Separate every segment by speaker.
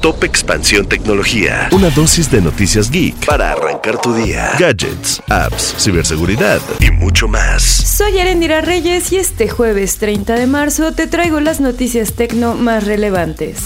Speaker 1: Top Expansión Tecnología. Una dosis de noticias geek para arrancar tu día. Gadgets, apps, ciberseguridad y mucho más.
Speaker 2: Soy Arendira Reyes y este jueves 30 de marzo te traigo las noticias tecno más relevantes.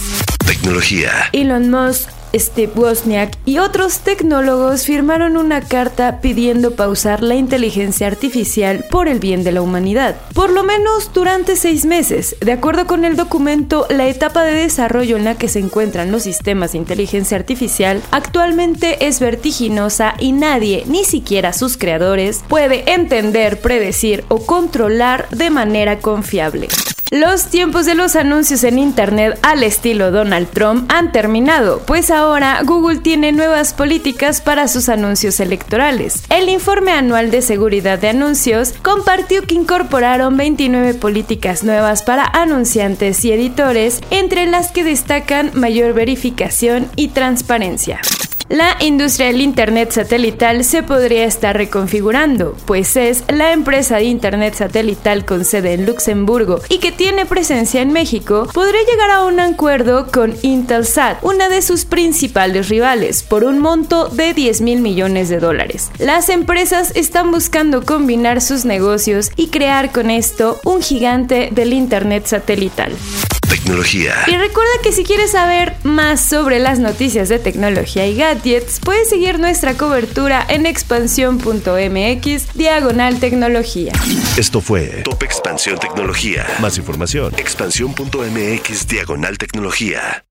Speaker 1: Tecnología.
Speaker 2: Elon Musk Steve Wozniak y otros tecnólogos firmaron una carta pidiendo pausar la inteligencia artificial por el bien de la humanidad, por lo menos durante seis meses. De acuerdo con el documento, la etapa de desarrollo en la que se encuentran los sistemas de inteligencia artificial actualmente es vertiginosa y nadie, ni siquiera sus creadores, puede entender, predecir o controlar de manera confiable. Los tiempos de los anuncios en Internet al estilo Donald Trump han terminado, pues ahora Google tiene nuevas políticas para sus anuncios electorales. El informe anual de seguridad de anuncios compartió que incorporaron 29 políticas nuevas para anunciantes y editores, entre las que destacan mayor verificación y transparencia. La industria del Internet satelital se podría estar reconfigurando, pues es la empresa de Internet satelital con sede en Luxemburgo y que tiene presencia en México, podría llegar a un acuerdo con Intelsat, una de sus principales rivales, por un monto de 10 mil millones de dólares. Las empresas están buscando combinar sus negocios y crear con esto un gigante del Internet satelital.
Speaker 1: Tecnología.
Speaker 2: Y recuerda que si quieres saber más sobre las noticias de tecnología y gadgets, puedes seguir nuestra cobertura en expansión.mx diagonal tecnología.
Speaker 1: Esto fue Top Expansión Tecnología. Más información, expansión.mx diagonal tecnología.